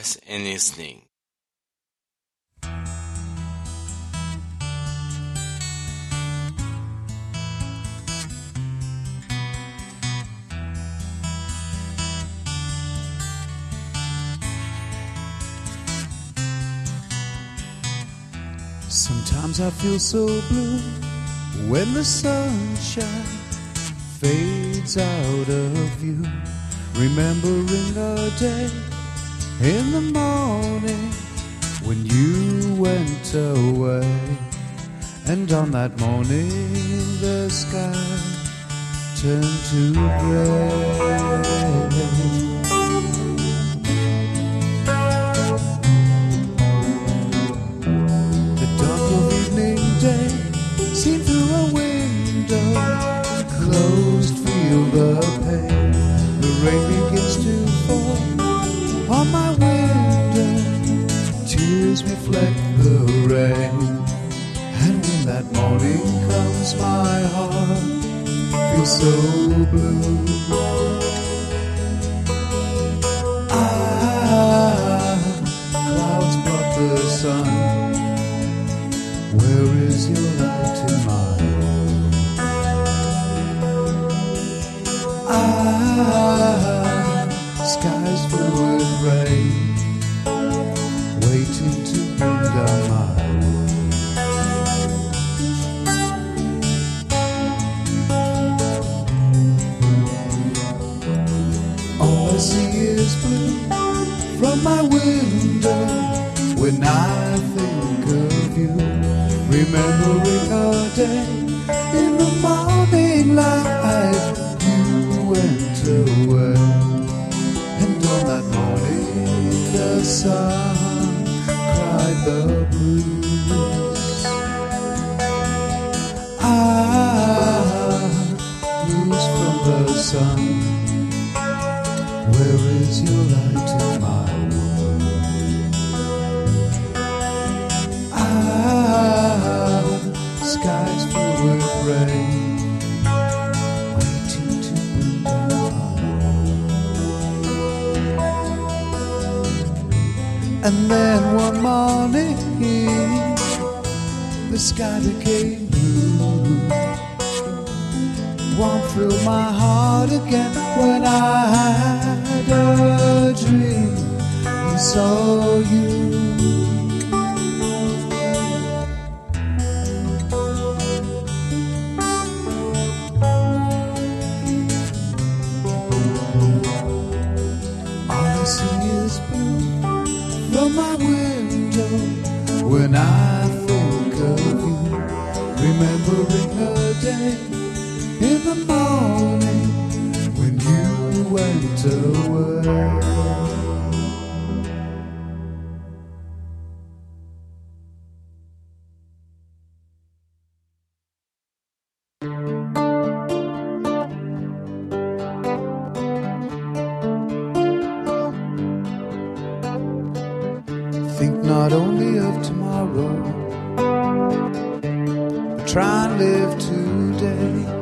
and listening. Sometimes I feel so blue when the sunshine fades out of view. Remembering a day in the morning when you went away. And on that morning, the sky turned to gray. And when that morning comes my heart feels so blue. Ah clouds block the sun. Where is your light world? Ah, window when I think of you. Remembering our day in the morning light, you went away. And on that morning, the sun cried the And then one morning, the sky became blue. Warmth filled my heart again when I had a dream and saw you. In the morning when you went away. Think not only of tomorrow, but try and live today.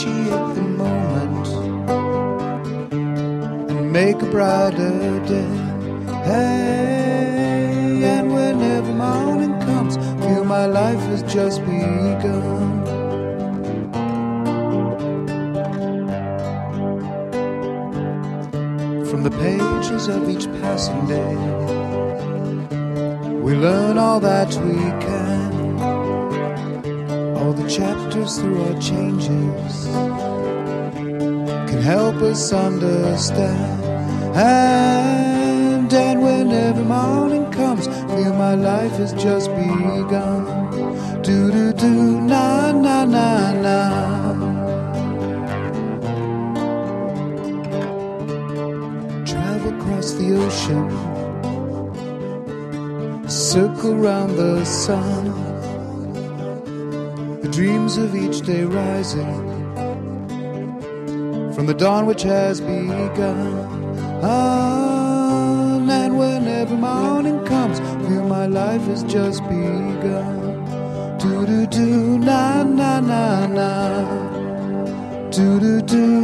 Appreciate the moment and make a brighter day. Hey, and whenever morning comes, feel my life has just begun. From the pages of each passing day, we learn all that we can. Chapters through our changes can help us understand. And, and whenever morning comes, feel my life has just begun. Do do do, na na na na. travel across the ocean, circle round the sun dreams of each day rising from the dawn which has begun. On oh, and whenever morning comes, feel my life has just begun. Do do do na na na na. Do do do.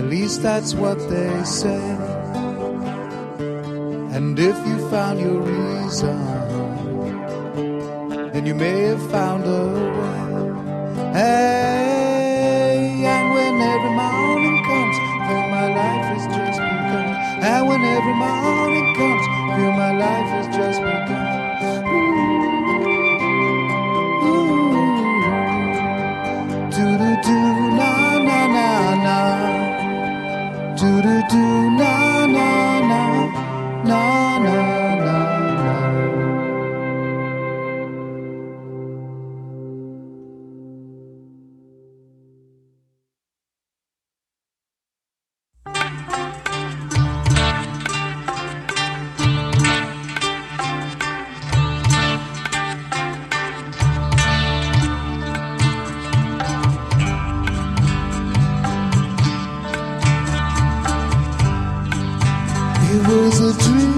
At least that's what they say. And if you found your reason, then you may have found a way. Hey, and when every morning comes, then my life has just begun, and when every morning do. It was a dream.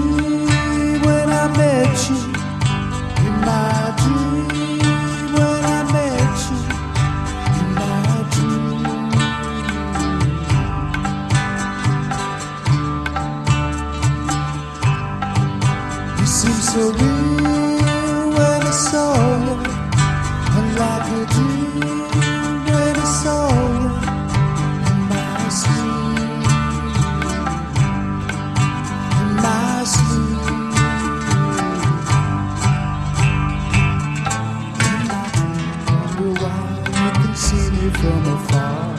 from afar.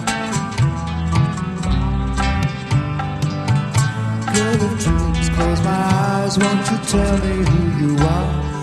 Girl of dreams, close my eyes, won't you tell me who you are?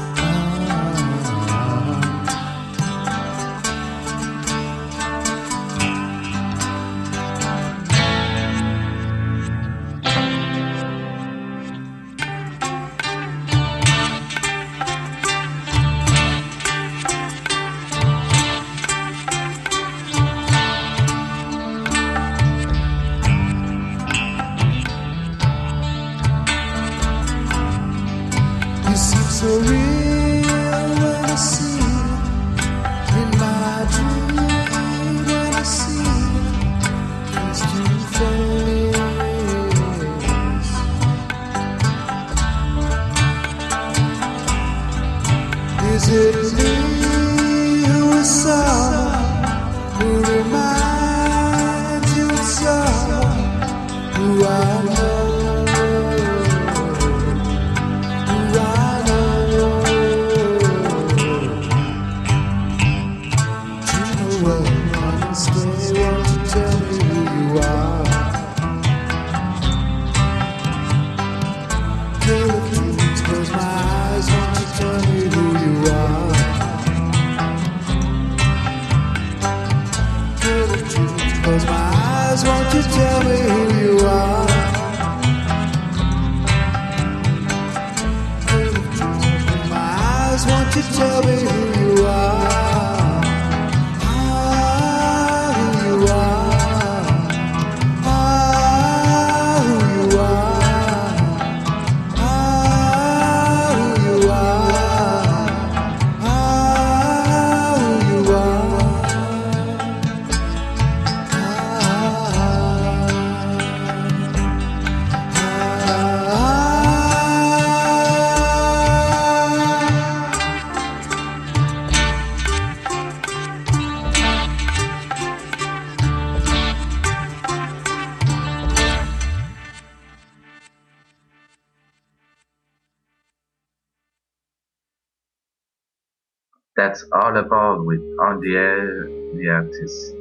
that's all about with on the air the artists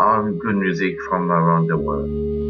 all good music from around the world.